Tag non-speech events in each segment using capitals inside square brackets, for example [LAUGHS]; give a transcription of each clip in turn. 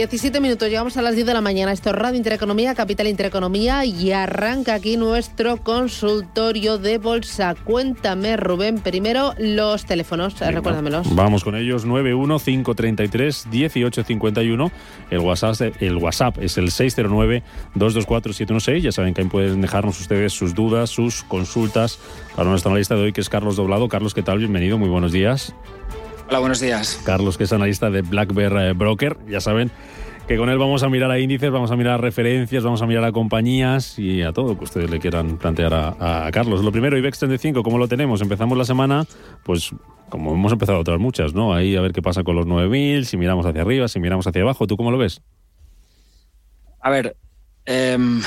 17 minutos, llegamos a las 10 de la mañana. Esto es Radio Intereconomía, Capital Intereconomía y arranca aquí nuestro consultorio de bolsa. Cuéntame, Rubén, primero los teléfonos, recuérdamelos. Vamos con ellos, 915331851. El WhatsApp, el WhatsApp es el 609224716. Ya saben que ahí pueden dejarnos ustedes sus dudas, sus consultas para nuestro analista de hoy, que es Carlos Doblado. Carlos, ¿qué tal? Bienvenido, muy buenos días. Hola, buenos días. Carlos, que es analista de Black Bear eh, Broker. Ya saben que con él vamos a mirar a índices, vamos a mirar a referencias, vamos a mirar a compañías y a todo que ustedes le quieran plantear a, Carlos. Lo primero, IBEX 35, ¿cómo lo tenemos? Empezamos la semana, pues como hemos empezado otras muchas, ¿no? Ahí a ver qué pasa con los 9.000, si miramos hacia arriba, si miramos hacia abajo. ¿Tú cómo lo ves? A ver, em,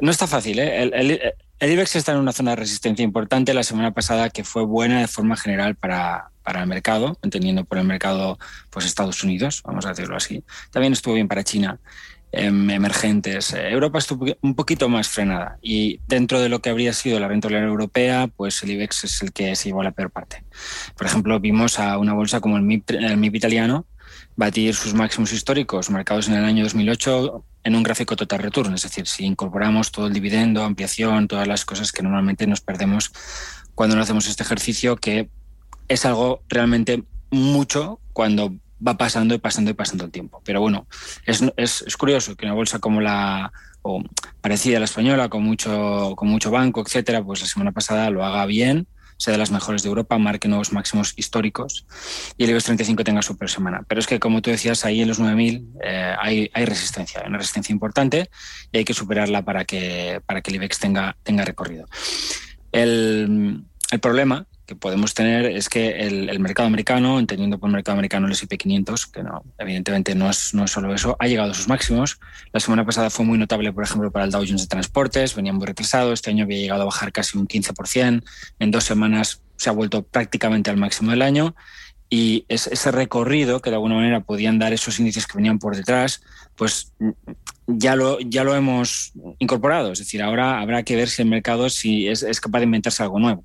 no está fácil, ¿eh? El, el IBEX está en una zona de resistencia importante la semana pasada que fue buena de forma general para, para el mercado, entendiendo por el mercado pues Estados Unidos, vamos a decirlo así. También estuvo bien para China, em, emergentes. Europa estuvo un poquito más frenada y dentro de lo que habría sido la rentabilidad europea, pues el IBEX es el que se llevó la peor parte. Por ejemplo, vimos a una bolsa como el MIP, el MIP italiano batir sus máximos históricos marcados en el año 2008 en un gráfico total return, es decir, si incorporamos todo el dividendo, ampliación, todas las cosas que normalmente nos perdemos cuando no hacemos este ejercicio, que es algo realmente mucho cuando va pasando y pasando y pasando el tiempo. Pero bueno, es, es, curioso que una bolsa como la o parecida a la española, con mucho, con mucho banco, etcétera, pues la semana pasada lo haga bien, sea de las mejores de Europa, marque nuevos máximos históricos y el IBEX 35 tenga su peor semana. Pero es que, como tú decías, ahí en los 9.000 eh, hay, hay resistencia, hay una resistencia importante y hay que superarla para que, para que el IBEX tenga, tenga recorrido. El, el problema que podemos tener es que el, mercado americano, entendiendo por mercado americano el S&P 500, que no, evidentemente no es, no es solo eso, ha llegado a sus máximos. La semana pasada fue muy notable, por ejemplo, para el Dow Jones de Transportes, venía muy retrasado, este año había llegado a bajar casi un 15%, en dos semanas se ha vuelto prácticamente al máximo del año y ese recorrido que de alguna manera podían dar esos índices que venían por detrás, pues ya lo, ya lo hemos incorporado. Es decir, ahora habrá que ver si el mercado si es, es capaz de inventarse algo nuevo.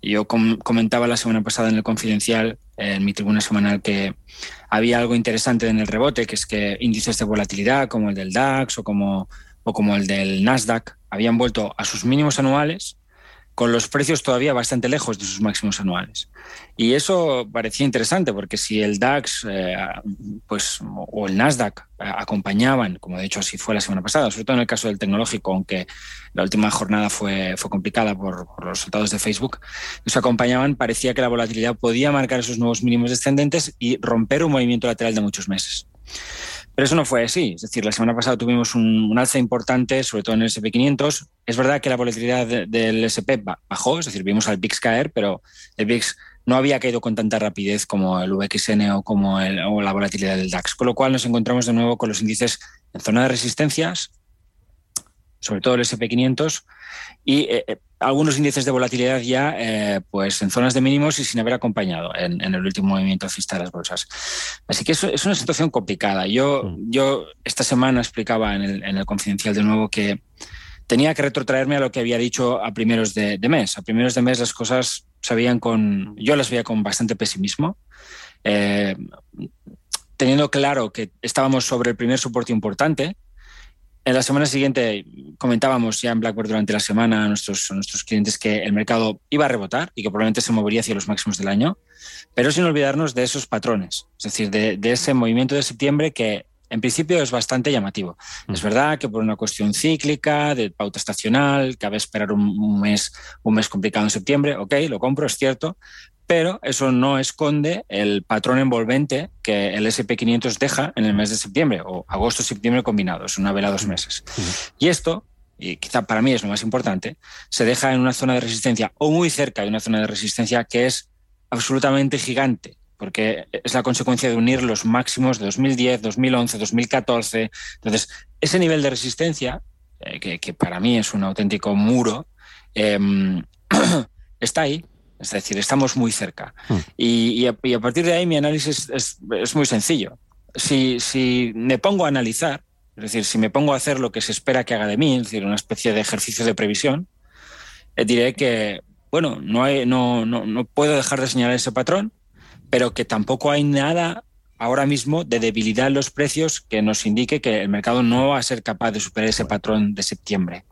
Yo comentaba la semana pasada en el Confidencial, en mi tribuna semanal, que había algo interesante en el rebote, que es que índices de volatilidad como el del DAX o como, o como el del Nasdaq habían vuelto a sus mínimos anuales con los precios todavía bastante lejos de sus máximos anuales. Y eso parecía interesante porque si el DAX eh, pues, o el Nasdaq eh, acompañaban, como de hecho así fue la semana pasada, sobre todo en el caso del tecnológico, aunque la última jornada fue, fue complicada por, por los resultados de Facebook, nos acompañaban, parecía que la volatilidad podía marcar esos nuevos mínimos descendentes y romper un movimiento lateral de muchos meses. Pero eso no fue así. Es decir, la semana pasada tuvimos un, alza importante, sobre todo en el SP500. Es verdad que la volatilidad del SP bajó, es decir, vimos al VIX caer, pero el VIX no había caído con tanta rapidez como el VXN o como la volatilidad del DAX. Con lo cual nos encontramos de nuevo con los índices en zona de resistencias, sobre todo el SP500, y eh, eh, algunos índices de volatilidad ya eh, pues en zonas de mínimos y sin haber acompañado en, el último movimiento alcista de las bolsas. Así que eso es una situación complicada. Yo, mm. yo esta semana explicaba en el, en el, confidencial de nuevo que tenía que retrotraerme a lo que había dicho a primeros de, de mes. A primeros de mes las cosas se veían con, yo las veía con bastante pesimismo. teniendo claro que estábamos sobre el primer soporte importante, en la semana siguiente comentábamos ya en Blackboard durante la semana a nuestros, nuestros clientes que el mercado iba a rebotar y que probablemente se movería hacia los máximos del año, pero sin olvidarnos de esos patrones, es decir, de, ese movimiento de septiembre que en principio es bastante llamativo. Mm. Es verdad que por una cuestión cíclica, de pauta estacional, cabe esperar un, mes, un mes complicado en septiembre, ok, lo compro, es cierto, pero eso no esconde el patrón envolvente que el SP500 deja en el mes de septiembre o agosto-septiembre combinados, una vela dos meses. Y esto, y quizá para mí es lo más importante, se deja en una zona de resistencia o muy cerca de una zona de resistencia que es absolutamente gigante, porque es la consecuencia de unir los máximos de 2010, 2011, 2014. Entonces, ese nivel de resistencia que, para mí es un auténtico muro, em, [CLEARS THROAT] está ahí. Es decir, estamos muy cerca. Hmm. Y, a, partir de ahí mi análisis es, muy sencillo. Si, si, me pongo a analizar, es decir, si me pongo a hacer lo que se espera que haga de mí, es decir, una especie de ejercicio de previsión, eh, diré que, bueno, no, hay, no, no, no puedo dejar de señalar ese patrón, pero que tampoco hay nada ahora mismo de debilidad en los precios que nos indique que el mercado no va a ser capaz de superar ese patrón de septiembre.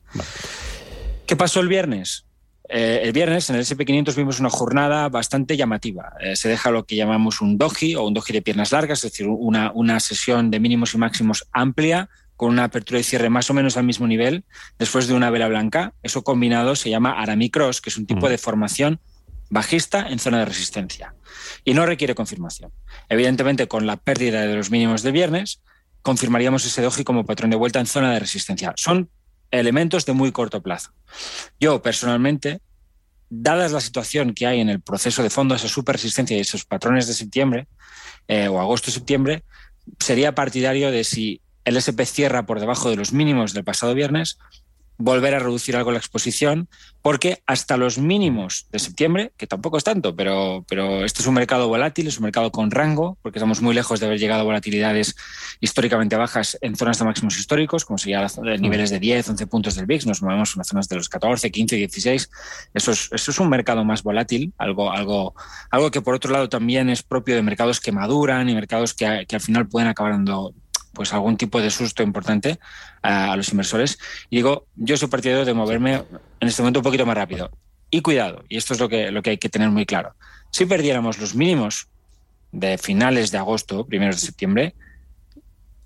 ¿Qué pasó el viernes? Eh, el viernes en el SP500 vimos una jornada bastante llamativa. Eh, se deja lo que llamamos un doji o un doji de piernas largas, es decir, una, una sesión de mínimos y máximos amplia con una apertura y cierre más o menos al mismo nivel después de una vela blanca. Eso combinado se llama Arami Cross, que es un tipo mm. de formación bajista en zona de resistencia y no requiere confirmación. Evidentemente, con la pérdida de los mínimos de viernes, confirmaríamos ese doji como patrón de vuelta en zona de resistencia. Son elementos de muy corto plazo. Yo, personalmente, dadas la situación que hay en el proceso de fondo, esa superresistencia y esos patrones de septiembre eh, o agosto-septiembre, sería partidario de si el SP cierra por debajo de los mínimos del pasado viernes, volver a reducir algo la exposición, porque hasta los mínimos de septiembre, que tampoco es tanto, pero, pero este es un mercado volátil, es un mercado con rango, porque estamos muy lejos de haber llegado a volatilidades históricamente bajas en zonas de máximos históricos, como sería niveles de 10, 11 puntos del VIX, nos movemos en zonas de los 14, 15, 16. Eso es, eso es un mercado más volátil, algo, algo, algo que por otro lado también es propio de mercados que maduran y mercados que, que al final pueden acabar dando pues algún tipo de susto importante a, los inversores. Y digo, yo soy partidario de moverme en este momento un poquito más rápido. Y cuidado, y esto es lo que, lo que hay que tener muy claro. Si perdiéramos los mínimos de finales de agosto, primeros de septiembre,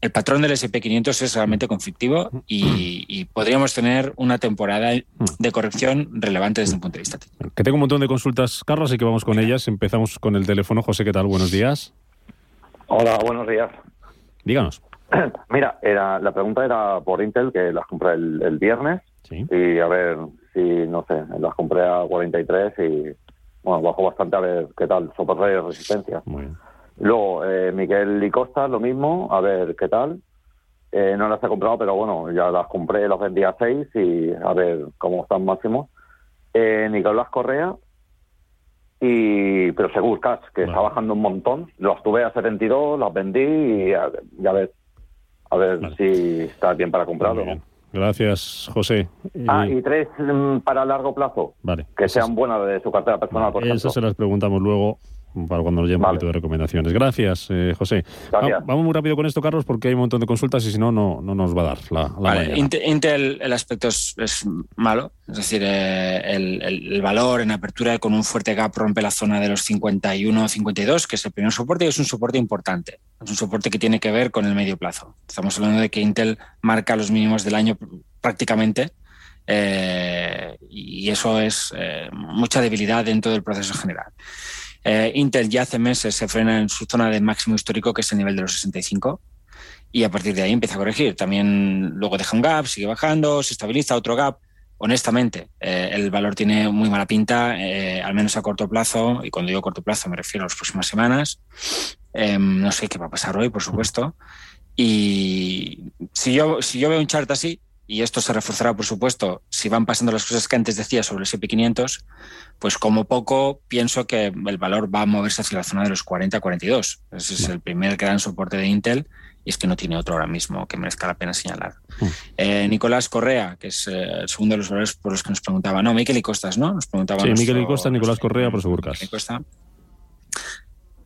el patrón del SP500 es realmente conflictivo y, podríamos tener una temporada de corrección relevante desde un punto de vista técnico. Que tengo un montón de consultas, Carlos, así que vamos con ellas. Empezamos con el teléfono. José, ¿qué tal? Buenos días. Hola, buenos días. Díganos. [CLEARS THROAT] Mira, era, la pregunta era por Intel, que las compré el, viernes. Y a ver si, no sé, las compré a 43 y, bueno, bajó bastante a ver qué tal, soporte de resistencia. Luego, eh, Miguel y Costa, lo mismo, a ver qué tal. Eh, no las he comprado, pero bueno, ya las compré, las vendí a 6 y a ver cómo están máximos. Eh, Nicolás Correa, y pero seguro Cash, que está bajando un montón. Las tuve a 72, las vendí y a, ya ves a ver si está bien para comprarlo. Gracias, José. Ah, y tres mm, para largo plazo. Vale. Que sean buenas de su cartera personal, por Esas se las preguntamos luego para cuando nos llegue un poquito de recomendaciones. Gracias, eh, José. vamos muy rápido con esto, Carlos, porque hay un montón de consultas y si no, no, no nos va a dar la, vale. Intel, el aspecto es, malo, es decir, eh, el, valor en apertura con un fuerte gap rompe la zona de los 51-52, que es el primer soporte y es un soporte importante. Es un soporte que tiene que ver con el medio plazo. Estamos hablando de que Intel marca los mínimos del año prácticamente. Eh, y eso es mucha debilidad dentro del proceso general. Eh, Intel ya hace meses se frena en su zona de máximo histórico, que es el nivel de los 65, y a partir de ahí empieza a corregir. También luego deja un gap, sigue bajando, se estabiliza otro gap. Honestamente, eh, el valor tiene muy mala pinta, eh, al menos a corto plazo, y cuando digo corto plazo me refiero a las próximas semanas. Em, no sé qué va a pasar hoy, por supuesto. Y si yo, si yo veo un chart así, y esto se reforzará, por supuesto, si van pasando las cosas que antes decía sobre el SP500, pues como poco pienso que el valor va a moverse hacia la zona de los 40-42. Ese es el primer gran soporte de Intel y es que no tiene otro ahora mismo que merezca la pena señalar. Mm. Eh, Nicolás Correa, que es eh, el segundo de los valores por los que nos preguntaba, no, Miquel y Costas, ¿no? Nos preguntaba. Sí, Miquel y Costas, Nicolás Correa, por Segurcas.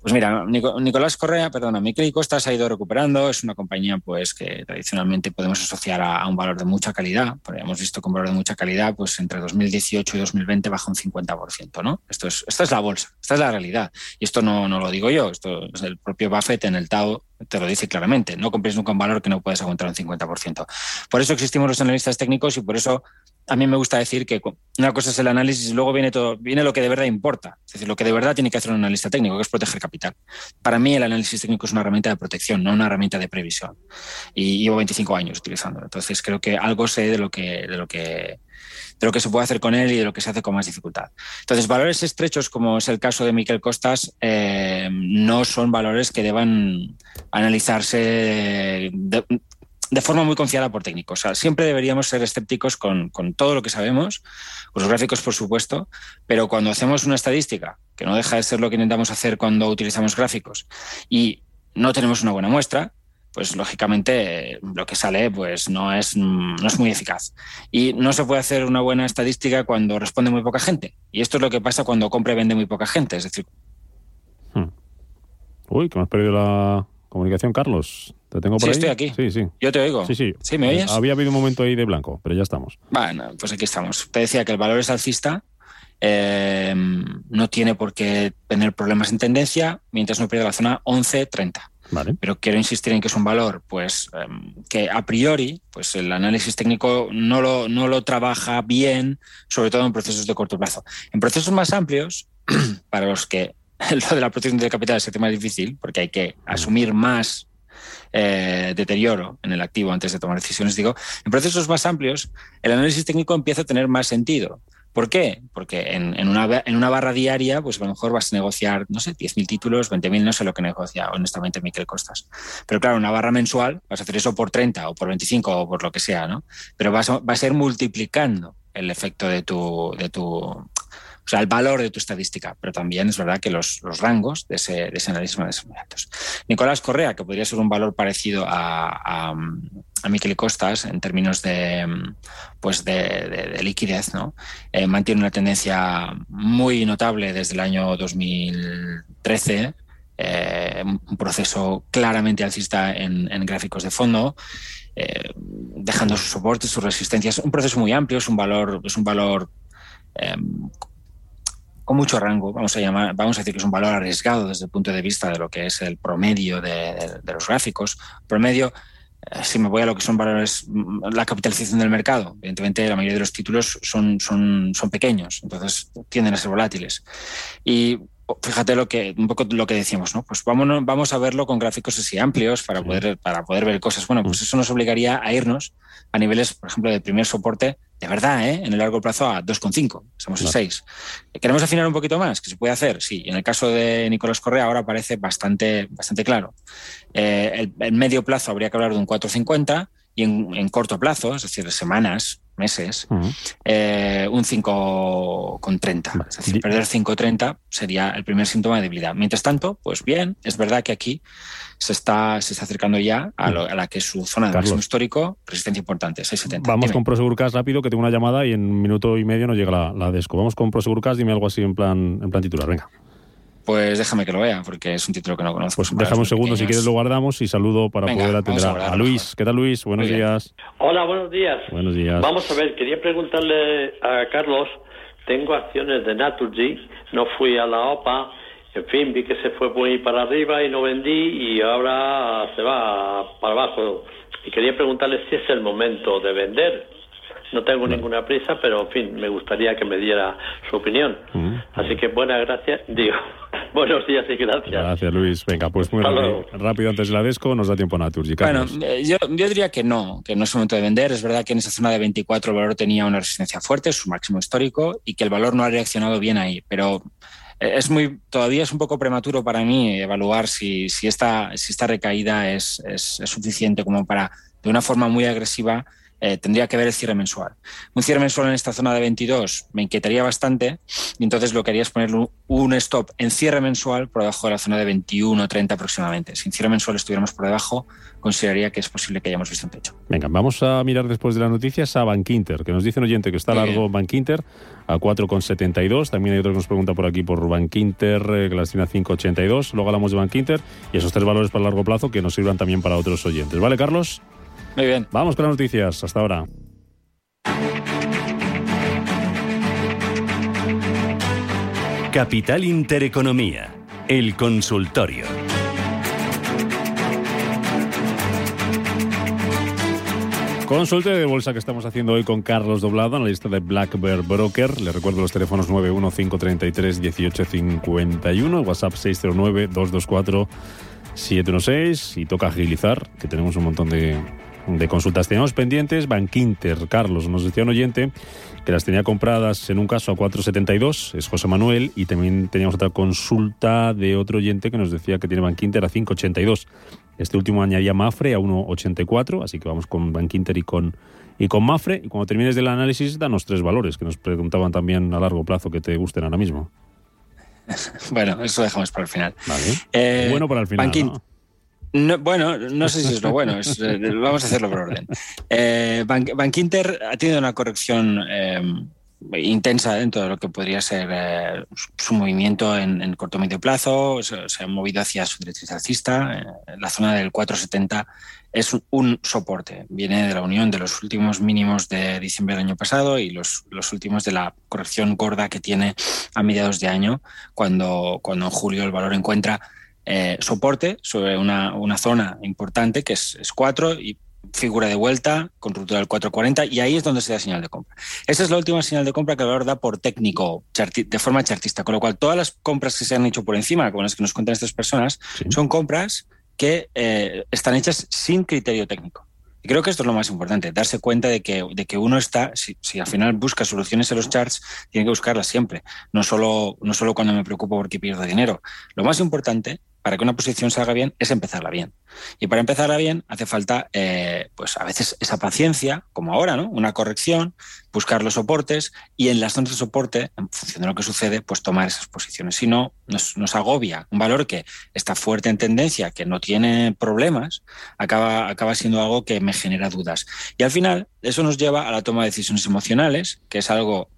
Pues mira, Nicolás Correa, perdona, Miquel Costa se ha ido recuperando. Es una compañía pues que tradicionalmente podemos asociar a, un valor de mucha calidad. hemos visto con valor de mucha calidad, pues entre 2018 y 2020 baja un 50%, ¿no? Esto es, esta es la bolsa, esta es la realidad. Y esto no, lo digo yo, esto es el propio Buffett en el Tao te lo dice claramente. No compres nunca un valor que no puedes aguantar un 50%. Por eso existimos los analistas técnicos y por eso a mí me gusta decir que una cosa es el análisis y luego viene todo, viene lo que de verdad importa. Es decir, lo que de verdad tiene que hacer un analista técnico, que es proteger capital. Para mí el análisis técnico es una herramienta de protección, no una herramienta de previsión. Y llevo 25 años utilizándolo. Entonces creo que algo sé de lo que, de lo que, de lo que se puede hacer con él y de lo que se hace con más dificultad. Entonces, valores estrechos, como es el caso de Miquel Costas, eh, no son valores que deban analizarse de forma muy confiada por técnicos. O sea, siempre deberíamos ser escépticos con, con, todo lo que sabemos, con los gráficos, por supuesto, pero cuando hacemos una estadística, que no deja de ser lo que intentamos hacer cuando utilizamos gráficos, y no tenemos una buena muestra, pues lógicamente lo que sale pues no es, no es muy eficaz. Y no se puede hacer una buena estadística cuando responde muy poca gente. Y esto es lo que pasa cuando compra y vende muy poca gente. Es decir... Hmm. Uy, que me has perdido la comunicación, Carlos. ¿Te tengo por sí, ahí? estoy aquí. Sí, sí. Yo te oigo. Sí, sí. ¿Sí me oyes? Había habido un momento ahí de blanco, pero ya estamos. Bueno, pues aquí estamos. Te decía que el valor es alcista. Eh, no tiene por qué tener problemas en tendencia mientras no pierda la zona 11.30. Vale. Pero quiero insistir en que es un valor pues, um, que a priori pues, el análisis técnico no lo, no lo trabaja bien, sobre todo en procesos de corto plazo. En procesos más amplios, [CLEARS THROAT] para los que [LAUGHS] lo de la protección de capital es el tema difícil, porque hay que asumir más eh, deterioro en el activo antes de tomar decisiones, digo, en procesos más amplios el análisis técnico empieza a tener más sentido. ¿Por qué? Porque en, una, en, una, barra diaria, pues a lo mejor vas a negociar, no sé, 10.000 títulos, 20.000, no sé lo que negocia honestamente Miquel Costas. Pero claro, una barra mensual, vas a hacer eso por 30 o por 25 o por lo que sea, ¿no? Pero vas a, va a ser multiplicando el efecto de tu, de tu, o sea, el valor de tu estadística, pero también es verdad que los, los rangos de ese, de ese análisis van a ser. Nicolás Correa, que podría ser un valor parecido a, a, a Miquel Costas en términos de, pues de, de, de liquidez, ¿no? Eh, mantiene una tendencia muy notable desde el año 2013. Eh, un proceso claramente alcista en, en gráficos de fondo, eh, dejando sus soportes, sus resistencias. Un proceso muy amplio, es un valor, es un valor eh, con mucho rango, vamos a llamar, vamos a decir que es un valor arriesgado desde el punto de vista de lo que es el promedio de, de, de los gráficos. Promedio, eh, si me voy a lo que son valores, la capitalización del mercado, evidentemente la mayoría de los títulos son, son, son pequeños, entonces tienden a ser volátiles. Y fíjate lo que un poco lo que decíamos, ¿no? Pues vamos, vamos a verlo con gráficos así amplios para poder, para poder ver cosas. Bueno, pues eso nos obligaría a irnos a niveles, por ejemplo, de primer soporte, de verdad, ¿eh? en el largo plazo a 2,5, estamos en 6. ¿Queremos afinar un poquito más? ¿Que se puede hacer? Sí, en el caso de Nicolás Correa ahora parece bastante, bastante claro. Eh, el, el, medio plazo habría que hablar de un 4,50 y en, en, corto plazo, es decir, semanas, meses, uh -huh. eh, un 5,30. Vale. Es decir, perder 5,30 sería el primer síntoma de debilidad. Mientras tanto, pues bien, es verdad que aquí se está, se está acercando ya a, lo, a la que es su zona de máximo histórico, resistencia importante, 6,70. Vamos dime. con Prosegurcas rápido, que tengo una llamada y en un minuto y medio nos llega la, la Desco. Vamos con Prosegurcas, dime algo así en plan, en plan titular, venga. Pues déjame que lo vea, porque es un título que no conozco. Pues déjame un segundo, pequeños. si quieres lo guardamos y saludo para Venga, poder atender a, a, Luis. ¿Qué tal, Luis? Buenos días. Hola, buenos días. Buenos días. Vamos a ver, quería preguntarle a Carlos, tengo acciones de Naturgy, no fui a la OPA, en fin, vi que se fue muy para arriba y no vendí y ahora se va para abajo. Y quería preguntarle si es el momento de vender no tengo ninguna prisa, pero en fin, me gustaría que me diera su opinión. Mm. Así que buenas gracias, [LAUGHS] digo, buenos días y gracias. Gracias, Luis. Venga, pues muy rápido, rápido, antes de la Desco, nos da tiempo a Naturgy. Bueno, eh, yo, yo, diría que no, que no es momento de vender. Es verdad que en esa zona de 24 el valor tenía una resistencia fuerte, su máximo histórico, y que el valor no ha reaccionado bien ahí, pero eh, es muy todavía es un poco prematuro para mí evaluar si, si, esta, si esta recaída es, es, es suficiente como para de una forma muy agresiva eh, tendría que ver el cierre mensual. Un cierre mensual en esta zona de 22 me inquietaría bastante y entonces lo que haría es ponerle un stop en cierre mensual por debajo de la zona de 21 30 aproximadamente. Si en cierre mensual estuviéramos por debajo, consideraría que es posible que hayamos visto un techo. Venga, vamos a mirar después de las noticias a Bankinter, que nos dice un oyente que está largo Bankinter a 4,72. También hay otro que nos pregunta por aquí por Bankinter, eh, que la a 5,82. Luego hablamos de Bankinter y esos tres valores para largo plazo que nos sirvan también para otros oyentes. ¿Vale, Carlos? Muy bien. Vamos con las noticias. Hasta ahora. Capital Intereconomía. El consultorio. Consulte de bolsa que estamos haciendo hoy con Carlos Doblado, analista de Black Bear Broker. Le recuerdo los teléfonos 915331851, WhatsApp 609-224-716 y toca agilizar, que tenemos un montón de, de consultas teníamos pendientes. Bankinter, Carlos, nos decía un oyente que las tenía compradas en un caso a 4,72, es José Manuel, y también teníamos otra consulta de otro oyente que nos decía que tiene Bankinter a 5,82. Este último añadía Mafre a 1,84, así que vamos con Bank Inter y con, y con Mafre. Y cuando termines del análisis, danos tres valores que nos preguntaban también a largo plazo que te gusten ahora mismo. [LAUGHS] bueno, eso dejamos para el final. Vale. Eh, bueno para el final. Bueno, no sé si es lo bueno, eh, vamos a hacerlo por orden. Eh, Bank, Inter ha tenido una corrección intensa dentro de lo que podría ser eh, su movimiento en, corto medio plazo, se, ha movido hacia su directriz alcista, eh, la zona del 470 es un, soporte, viene de la unión de los últimos mínimos de diciembre del año pasado y los, los últimos de la corrección gorda que tiene a mediados de año, cuando en julio el valor encuentra eh, soporte sobre una, una, zona importante que es, es 4 y figura de vuelta con ruptura del 440 y ahí es donde se da señal de compra. Esa es la última señal de compra que el valor da por técnico, de forma chartista, con lo cual todas las compras que se han hecho por encima, con las que nos cuentan estas personas, son compras que eh, están hechas sin criterio técnico. Y creo que esto es lo más importante, darse cuenta de que, de que uno está, si, al final busca soluciones en los charts, tiene que buscarlas siempre, no solo, no solo cuando me preocupo porque pierdo dinero. Lo más importante para que una posición salga bien es empezarla bien. Y para empezarla bien hace falta, eh, pues a veces esa paciencia, como ahora, ¿no? Una corrección, buscar los soportes y en las zonas de soporte, en función de lo que sucede, pues tomar esas posiciones. Si no, nos, nos agobia un valor que está fuerte en tendencia, que no tiene problemas, acaba, acaba siendo algo que me genera dudas. Y al final, eso nos lleva a la toma de decisiones emocionales, que es algo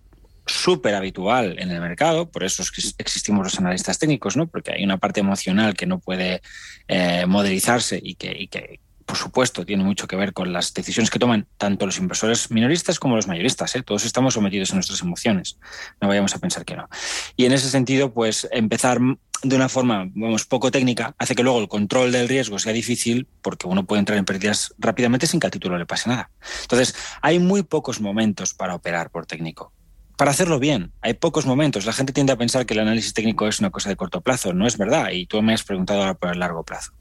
súper habitual en el mercado, por eso existimos los analistas técnicos, ¿no? porque hay una parte emocional que no puede eh, modelizarse y que, que, por supuesto, tiene mucho que ver con las decisiones que toman tanto los inversores minoristas como los mayoristas. ¿eh? Todos estamos sometidos a nuestras emociones, no vayamos a pensar que no. Y en ese sentido, pues empezar de una forma, vamos, poco técnica, hace que luego el control del riesgo sea difícil porque uno puede entrar en pérdidas rápidamente sin que al título le pase nada. Entonces, hay muy pocos momentos para operar por técnico para hacerlo bien. Hay pocos momentos. La gente tiende a pensar que el análisis técnico es una cosa de corto plazo. No es verdad. Y tú me has preguntado ahora por el largo plazo.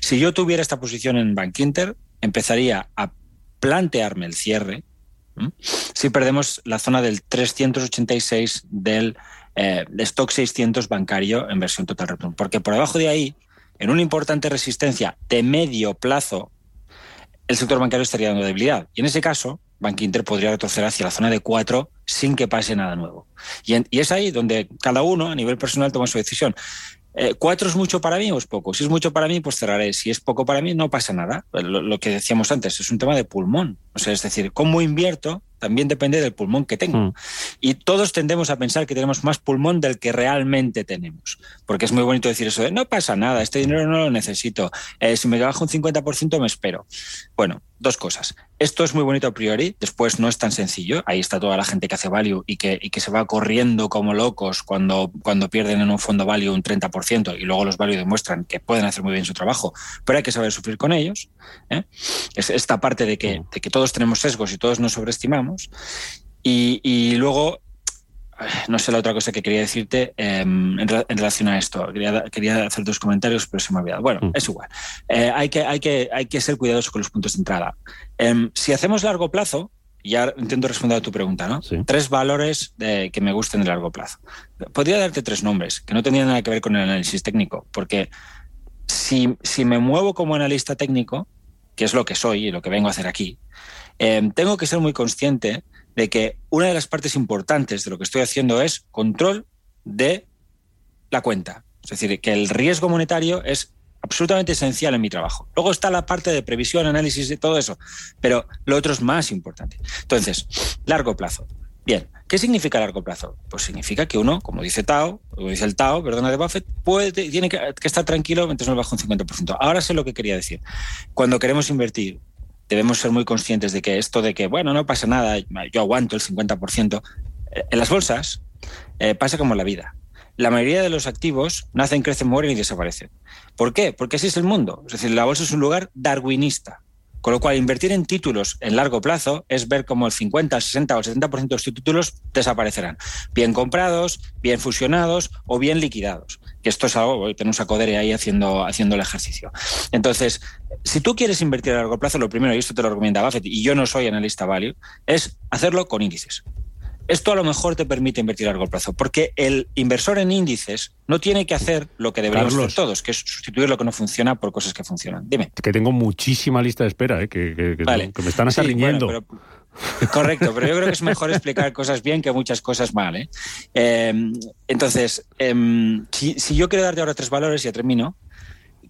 Si yo tuviera esta posición en Bank Inter, empezaría a plantearme el cierre si perdemos la zona del 386 del eh, stock 600 bancario en versión total return. Porque por debajo de ahí, en una importante resistencia de medio plazo, el sector bancario estaría dando debilidad. Y en ese caso, Bank Inter podría retroceder hacia la zona de 4 sin que pase nada nuevo. Y, y, es ahí donde cada uno a nivel personal toma su decisión. Eh, ¿Cuatro es mucho para mí o es poco? Si es mucho para mí, pues cerraré. Si es poco para mí, no pasa nada. Lo, lo que decíamos antes, es un tema de pulmón. O sea, es decir, cómo invierto también depende del pulmón que tengo. Mm. Y todos tendemos a pensar que tenemos más pulmón del que realmente tenemos. Porque es muy bonito decir eso de no pasa nada, este dinero no lo necesito. Eh, si me bajo un 50% me espero. Bueno, dos cosas. Esto es muy bonito a priori, después no es tan sencillo. Ahí está toda la gente que hace value y que, y que se va corriendo como locos cuando, cuando pierden en un fondo value un 30% y luego los value demuestran que pueden hacer muy bien su trabajo, pero hay que saber sufrir con ellos. ¿eh? Es esta parte de que, mm. de que todos tenemos sesgos y todos nos sobreestimamos y, luego, no sé la otra cosa que quería decirte em, en, relación a esto. Quería, quería, hacer dos comentarios, pero se me ha olvidado. Bueno, mm. es igual. Eh, hay, que, hay, que, hay que ser cuidadosos con los puntos de entrada. Em, si hacemos largo plazo, ya intento responder a tu pregunta, ¿no? Tres valores de, que me gusten de largo plazo. Podría darte tres nombres que no tendrían nada que ver con el análisis técnico, porque si, si me muevo como analista técnico, que es lo que soy y lo que vengo a hacer aquí, Em, tengo que ser muy consciente de que una de las partes importantes de lo que estoy haciendo es control de la cuenta. Es decir, que el riesgo monetario es absolutamente esencial en mi trabajo. Luego está la parte de previsión, análisis y todo eso, pero lo otro es más importante. Entonces, largo plazo. Bien, ¿qué significa largo plazo? Pues significa que uno, como dice Tao, como dice el Tao, perdona, de Buffett, tiene que, que estar tranquilo mientras no baja un 50%. Ahora sé lo que quería decir. Cuando queremos invertir debemos ser muy conscientes de que esto de que, bueno, no pasa nada, yo aguanto el 50%, eh, en las bolsas eh, pasa como en la vida. La mayoría de los activos nacen, crecen, mueren y desaparecen. ¿Por qué? Porque así es el mundo. Es decir, la bolsa es un lugar darwinista. Con lo cual, invertir en títulos en largo plazo es ver cómo el 50, el 60 o el 70% de los títulos desaparecerán. Bien comprados, bien fusionados o bien liquidados. Que esto es algo, tenemos a Codere ahí haciendo, haciendo el ejercicio. Entonces, si tú quieres invertir a largo plazo, lo primero, y esto te lo recomienda Buffett, y yo no soy analista value, es hacerlo con índices. Esto a lo mejor te permite invertir a largo plazo, porque el inversor en índices no tiene que hacer lo que deberíamos hacer todos, que es sustituir lo que no funciona por cosas que funcionan. Dime. Que tengo muchísima lista de espera, ¿eh? que, me están hasta [LAUGHS] correcto, pero yo creo que es mejor explicar cosas bien que muchas cosas mal. ¿eh? Em, entonces, em, si, si, yo quiero darte ahora tres valores, y ya termino,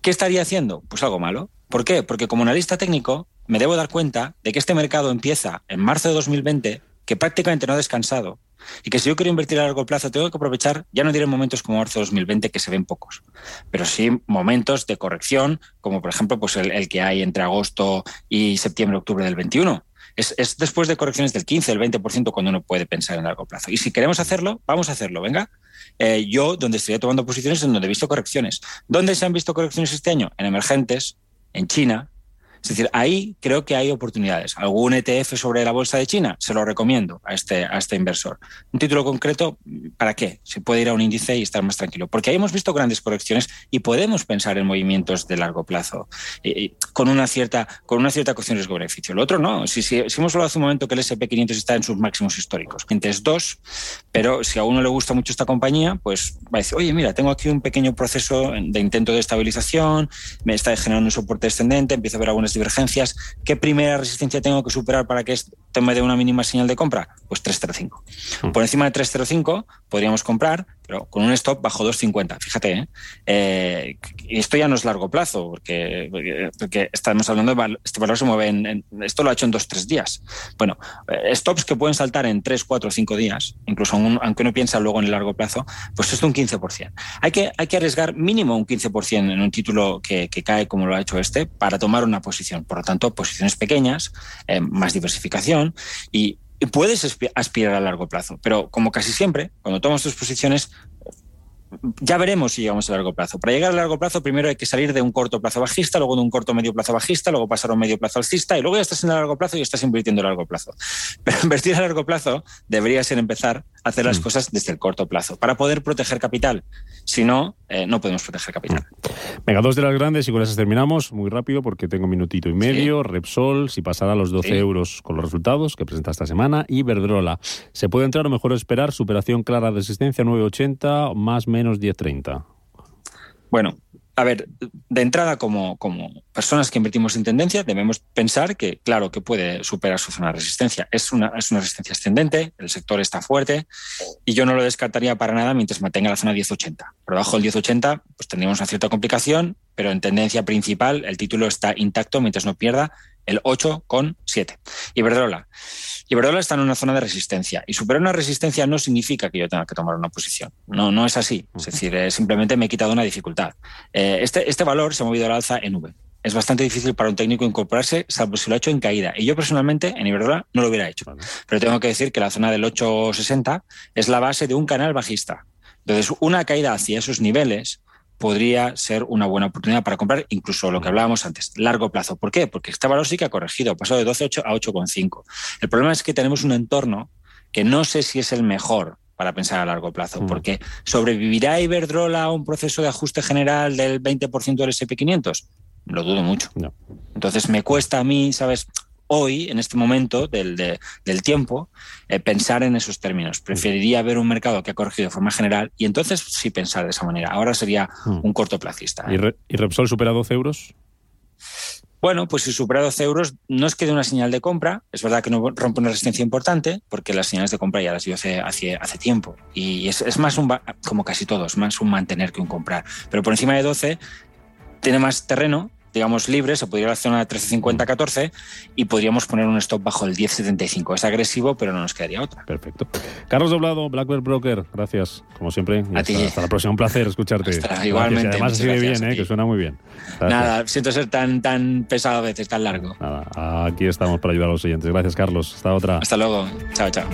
¿qué estaría haciendo? Pues algo malo. ¿Por qué? Porque como analista técnico me debo dar cuenta de que este mercado empieza en marzo de 2020 que prácticamente no ha descansado y que si yo quiero invertir a largo plazo tengo que aprovechar, ya no diré momentos como marzo 2020 que se ven pocos, pero sí momentos de corrección, como por ejemplo pues el, que hay entre agosto y septiembre, octubre del 21. Es, después de correcciones del 15, del 20% cuando uno puede pensar en largo plazo. Y si queremos hacerlo, vamos a hacerlo, venga. Eh, yo, donde estoy tomando posiciones, es donde he visto correcciones. ¿Dónde se han visto correcciones este año? En emergentes, en China, es decir, ahí creo que hay oportunidades. ¿Algún ETF sobre la bolsa de China? Se lo recomiendo a este, a este inversor. Un título concreto, ¿para qué? Se puede ir a un índice y estar más tranquilo. Porque ahí hemos visto grandes correcciones y podemos pensar en movimientos de largo plazo con una cierta con una cierta cocción riesgo-beneficio. Lo otro no. Si, si, hemos hablado hace un momento que el SP500 está en sus máximos históricos, es dos, pero si a uno le gusta mucho esta compañía, pues va a decir, oye, mira, tengo aquí un pequeño proceso de intento de estabilización, me está generando un soporte descendente, empiezo a ver divergencias. ¿Qué primera resistencia tengo que superar para que esto me dé una mínima señal de compra? Pues 305. Hmm. Por encima de 305 podríamos comprar, pero con un stop bajo 250. Fíjate, ¿eh? ¿eh? esto ya no es largo plazo, porque, estamos hablando de este valor se mueve en, Esto lo ha hecho en 2-3 días. Bueno, eh, stops que pueden saltar en 3, 4, 5 días, incluso aunque uno piensa luego en el largo plazo, pues esto un 15%. Hay que, hay que arriesgar mínimo un 15% en un título que, que cae como lo ha hecho este para tomar una posición. Por lo tanto, posiciones pequeñas, eh, más diversificación y, puedes aspirar a largo plazo. Pero como casi siempre, cuando tomas tus posiciones, ya veremos si llegamos a largo plazo. Para llegar a largo plazo, primero hay que salir de un corto plazo bajista, luego de un corto medio plazo bajista, luego pasar a un medio plazo alcista y luego ya estás en el largo plazo y estás invirtiendo a largo plazo. [LAUGHS] Pero invertir a largo plazo debería ser empezar a hacer las mm. cosas desde el corto plazo para poder proteger capital. Si no, eh, no podemos proteger capital. Mm. Venga, dos de las grandes y con esas terminamos muy rápido porque tengo un minutito y medio. Repsol, si pasara a los 12 euros con los resultados que presenta esta semana. Y Verdrola, ¿se puede entrar o mejor esperar superación clara de resistencia 980 más menos 1030? Bueno, a ver, de entrada, como, como, personas que invertimos en tendencia, debemos pensar que, claro, que puede superar su zona de resistencia. Es una, es una resistencia ascendente, el sector está fuerte y yo no lo descartaría para nada mientras mantenga la zona 1080. Por debajo del 1080, pues tendríamos una cierta complicación, pero en tendencia principal el título está intacto mientras no pierda el 8,7. Iberdrola. Iberdrola está en una zona de resistencia y superar una resistencia no significa que yo tenga que tomar una posición. No, no es así. Es decir, eh, simplemente me he quitado una dificultad. Eh, este, este valor se ha movido al alza en V. Es bastante difícil para un técnico incorporarse, salvo si lo ha hecho en caída. Y yo personalmente en Iberdrola no lo hubiera hecho. Pero tengo que decir que la zona del 8,60 es la base de un canal bajista. Entonces, una caída hacia esos niveles podría ser una buena oportunidad para comprar, incluso lo que hablábamos antes, largo plazo. ¿Por qué? Porque este valor sí que ha corregido, ha pasado de 12,8 a 8,5. El problema es que tenemos un entorno que no sé si es el mejor para pensar a largo plazo, mm. porque ¿sobrevivirá Iberdrola a un proceso de ajuste general del 20% del SP500? Lo dudo mucho. Entonces me cuesta a mí, ¿sabes? Hoy, en este momento del, del tiempo, eh, pensar en esos términos. Preferiría ver un mercado que ha corregido de forma general y entonces sí pensar de esa manera. Ahora sería hmm. un cortoplacista. ¿eh? ¿Y, Repsol supera 12 euros? Bueno, pues si supera 12 euros no es que dé una señal de compra, es verdad que no rompe una resistencia importante, porque las señales de compra ya las dio hace, hace, tiempo. Y es, es, más un, como casi todos, más un mantener que un comprar. Pero por encima de 12 tiene más terreno digamos, libre, se podría ir a la zona de 13.50-14 y podríamos poner un stop bajo el 10.75. Es agresivo, pero no nos quedaría otra. Perfecto. Carlos Doblado, Blackbird Broker, gracias, como siempre. A hasta, ti. Hasta la próxima, un placer escucharte. igualmente. Además, sigue bien, ¿eh? que suena muy bien. Nada, siento ser tan, tan pesado a veces, tan largo. Nada, aquí estamos para ayudar a los oyentes. Gracias, Carlos. Hasta otra. Hasta luego. Chao, chao.